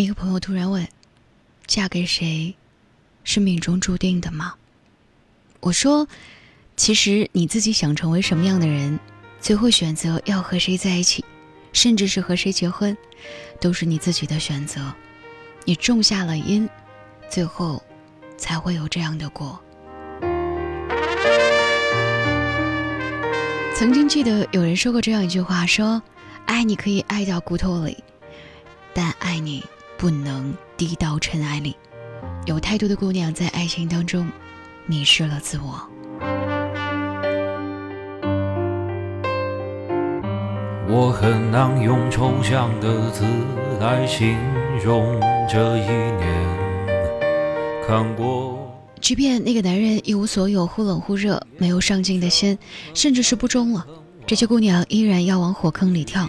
一个朋友突然问：“嫁给谁，是命中注定的吗？”我说：“其实你自己想成为什么样的人，最后选择要和谁在一起，甚至是和谁结婚，都是你自己的选择。你种下了因，最后才会有这样的果。”曾经记得有人说过这样一句话：“说爱你可以爱到骨头里，但爱你。”不能低到尘埃里。有太多的姑娘在爱情当中迷失了自我。我很难用抽象的字来形容这一年。看过，即便那个男人一无所有，忽冷忽热，没有上进的心，甚至是不忠了，这些姑娘依然要往火坑里跳。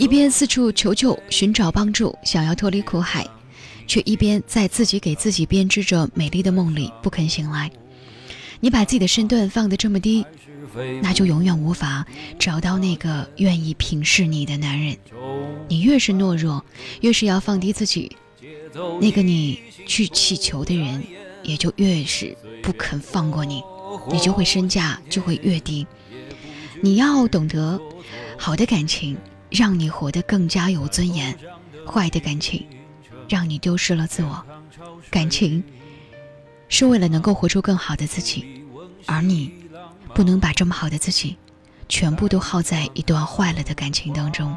一边四处求救、寻找帮助，想要脱离苦海，却一边在自己给自己编织着美丽的梦里不肯醒来。你把自己的身段放得这么低，那就永远无法找到那个愿意平视你的男人。你越是懦弱，越是要放低自己，那个你去祈求的人也就越是不肯放过你，你就会身价就会越低。你要懂得，好的感情。让你活得更加有尊严，坏的感情让你丢失了自我。感情是为了能够活出更好的自己，而你不能把这么好的自己全部都耗在一段坏了的感情当中。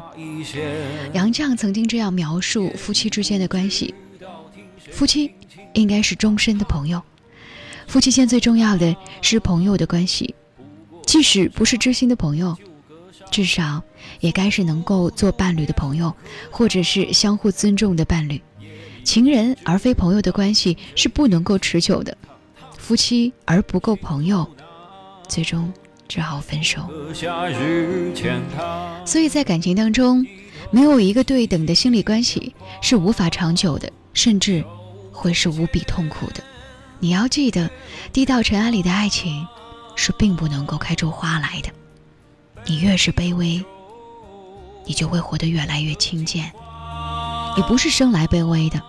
杨绛曾经这样描述夫妻之间的关系：夫妻应该是终身的朋友，夫妻间最重要的是朋友的关系，即使不是知心的朋友。至少也该是能够做伴侣的朋友，或者是相互尊重的伴侣。情人而非朋友的关系是不能够持久的，夫妻而不够朋友，最终只好分手。所以在感情当中，没有一个对等的心理关系是无法长久的，甚至会是无比痛苦的。你要记得，低到尘埃里的爱情是并不能够开出花来的。你越是卑微，你就会活得越来越轻贱。你不是生来卑微的，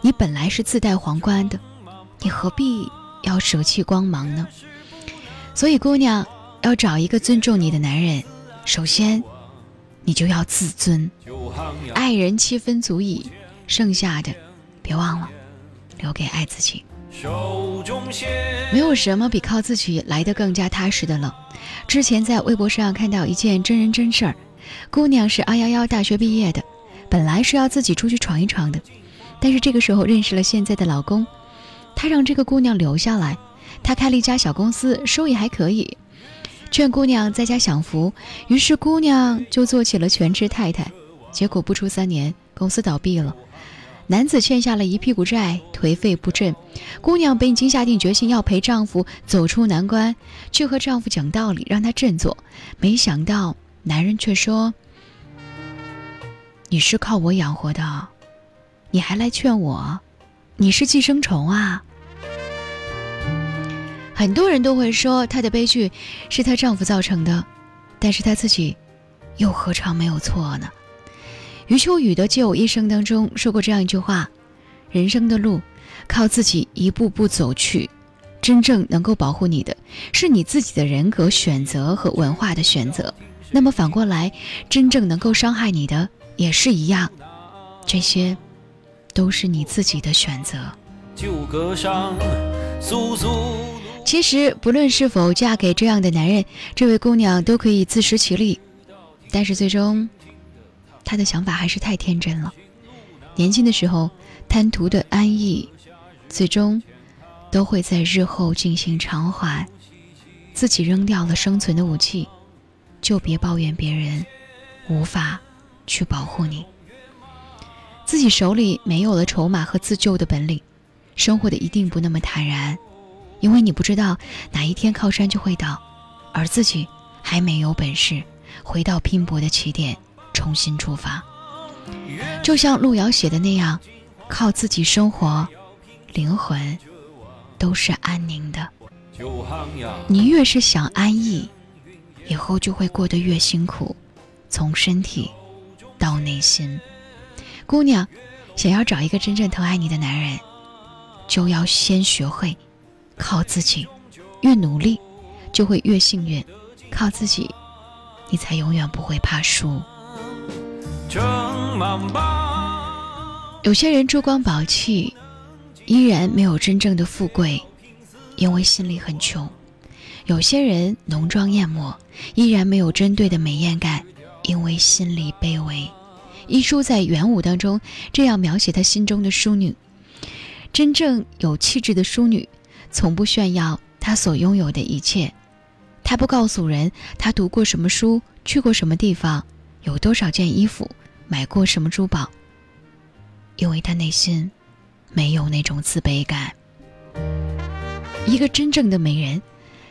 你本来是自带皇冠的，你何必要舍弃光芒呢？所以，姑娘要找一个尊重你的男人，首先，你就要自尊。爱人七分足矣，剩下的，别忘了留给爱自己。没有什么比靠自己来的更加踏实的了。之前在微博上看到一件真人真事儿，姑娘是二幺幺大学毕业的，本来是要自己出去闯一闯的，但是这个时候认识了现在的老公，他让这个姑娘留下来，他开了一家小公司，收益还可以，劝姑娘在家享福，于是姑娘就做起了全职太太，结果不出三年，公司倒闭了。男子欠下了一屁股债，颓废不振。姑娘本已经下定决心要陪丈夫走出难关，去和丈夫讲道理，让他振作。没想到男人却说：“你是靠我养活的，你还来劝我？你是寄生虫啊！”很多人都会说她的悲剧是她丈夫造成的，但是她自己又何尝没有错呢？余秋雨的《借我一生》当中说过这样一句话：“人生的路，靠自己一步步走去，真正能够保护你的，是你自己的人格选择和文化的选择。那么反过来，真正能够伤害你的也是一样，这些，都是你自己的选择。”其实，不论是否嫁给这样的男人，这位姑娘都可以自食其力，但是最终。他的想法还是太天真了。年轻的时候贪图的安逸，最终都会在日后进行偿还。自己扔掉了生存的武器，就别抱怨别人无法去保护你。自己手里没有了筹码和自救的本领，生活的一定不那么坦然，因为你不知道哪一天靠山就会倒，而自己还没有本事回到拼搏的起点。重新出发，就像路遥写的那样，靠自己生活，灵魂都是安宁的。你越是想安逸，以后就会过得越辛苦，从身体到内心。姑娘，想要找一个真正疼爱你的男人，就要先学会靠自己。越努力，就会越幸运。靠自己，你才永远不会怕输。有些人珠光宝气，依然没有真正的富贵，因为心里很穷；有些人浓妆艳抹，依然没有针对的美艳感，因为心里卑微。一书在元武当中这样描写他心中的淑女：真正有气质的淑女，从不炫耀她所拥有的一切，她不告诉人她读过什么书，去过什么地方，有多少件衣服，买过什么珠宝。因为他内心没有那种自卑感。一个真正的美人，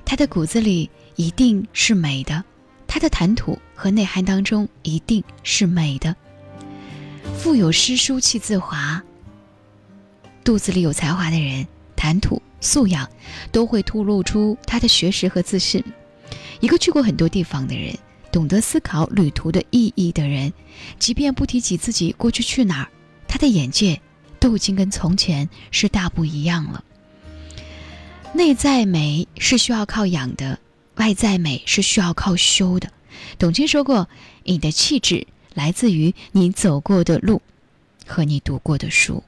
她的骨子里一定是美的，她的谈吐和内涵当中一定是美的。腹有诗书气自华，肚子里有才华的人，谈吐素养都会透露出他的学识和自信。一个去过很多地方的人，懂得思考旅途的意义的人，即便不提起自己过去去哪儿。他的眼界都已经跟从前是大不一样了。内在美是需要靠养的，外在美是需要靠修的。董卿说过：“你的气质来自于你走过的路和你读过的书。”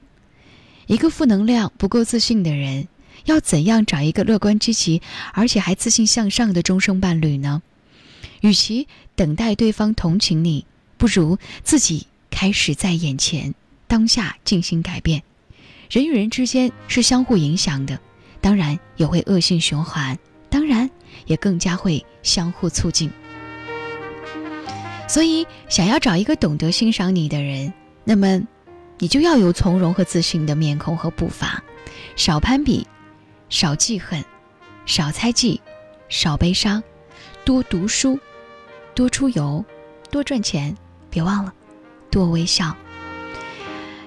一个负能量、不够自信的人，要怎样找一个乐观积极而且还自信向上的终生伴侣呢？与其等待对方同情你，不如自己开始在眼前。当下进行改变，人与人之间是相互影响的，当然也会恶性循环，当然也更加会相互促进。所以，想要找一个懂得欣赏你的人，那么你就要有从容和自信的面孔和步伐，少攀比，少记恨，少猜忌，少悲伤，多读书，多出游，多赚钱，别忘了，多微笑。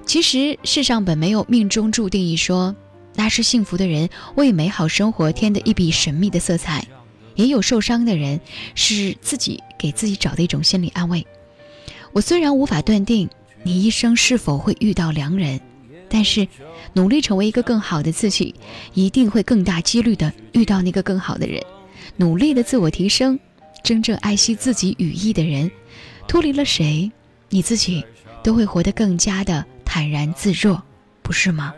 其实世上本没有命中注定一说，那是幸福的人为美好生活添的一笔神秘的色彩，也有受伤的人是自己给自己找的一种心理安慰。我虽然无法断定你一生是否会遇到良人，但是努力成为一个更好的自己，一定会更大几率的遇到那个更好的人。努力的自我提升，真正爱惜自己羽翼的人，脱离了谁，你自己都会活得更加的。坦然自若，不是吗？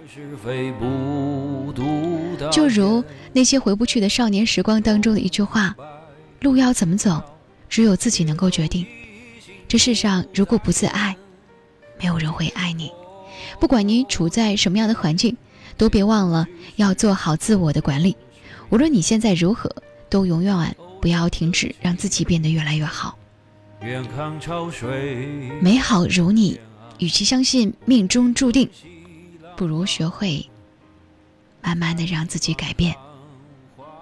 就如那些回不去的少年时光当中的一句话：“路要怎么走，只有自己能够决定。”这世上如果不自爱，没有人会爱你。不管你处在什么样的环境，都别忘了要做好自我的管理。无论你现在如何，都永远不要停止让自己变得越来越好。美好如你。与其相信命中注定，不如学会慢慢的让自己改变，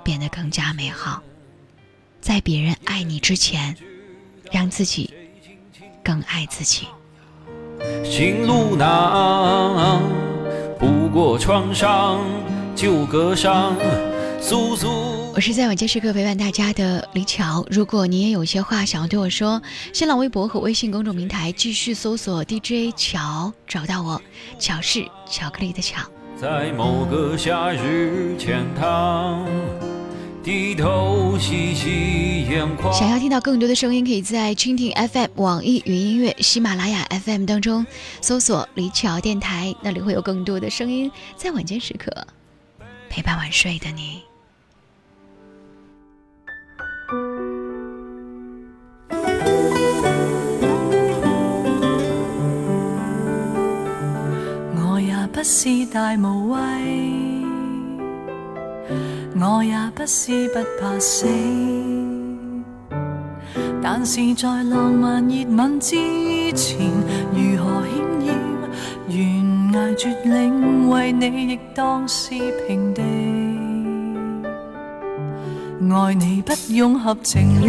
变得更加美好。在别人爱你之前，让自己更爱自己。行路难，不过创伤旧割伤，诉诉。我是在晚间时刻陪伴大家的李巧。如果你也有些话想要对我说，新浪微博和微信公众平台继续搜索 DJ 巧，找到我。巧是巧克力的巧。在某个夏日浅塘，低头洗洗眼眶。想要听到更多的声音，可以在蜻蜓 FM、网易云音乐、喜马拉雅 FM 当中搜索李巧电台，那里会有更多的声音在晚间时刻陪伴晚睡的你。是大无畏，我也不是不怕死，但是在浪漫热吻之前，如何险要悬崖绝岭，为你亦当是平地。爱你不用合情理，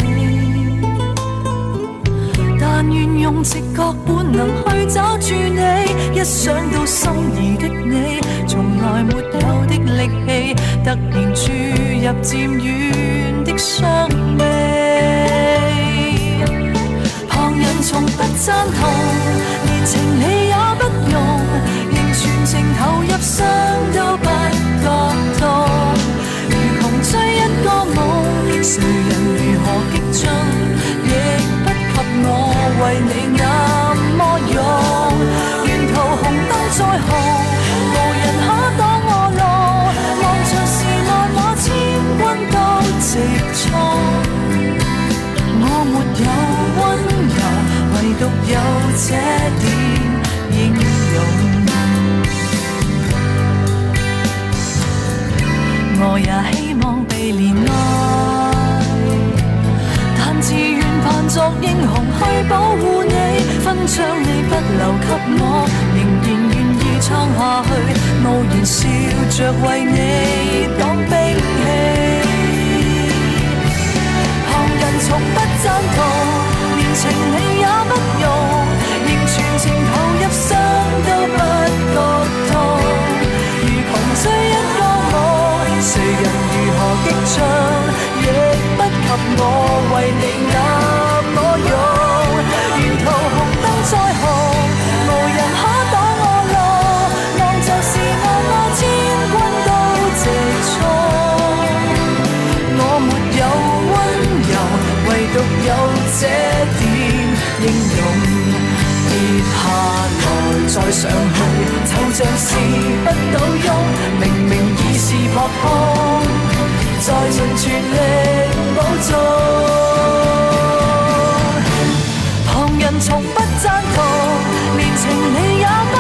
愿用直觉本能去找住你。一想到心仪的。你从来没有的力气，突然注入渐远的伤悲。将你不留给我，仍然愿意撑下去，傲然笑着为你挡兵器。旁人从不赞同，连情理也不容，仍全情投入，伤都不觉。上去，就像是不倒翁。明明已是扑空，再尽全力补足。旁人从不赞同，连情理也不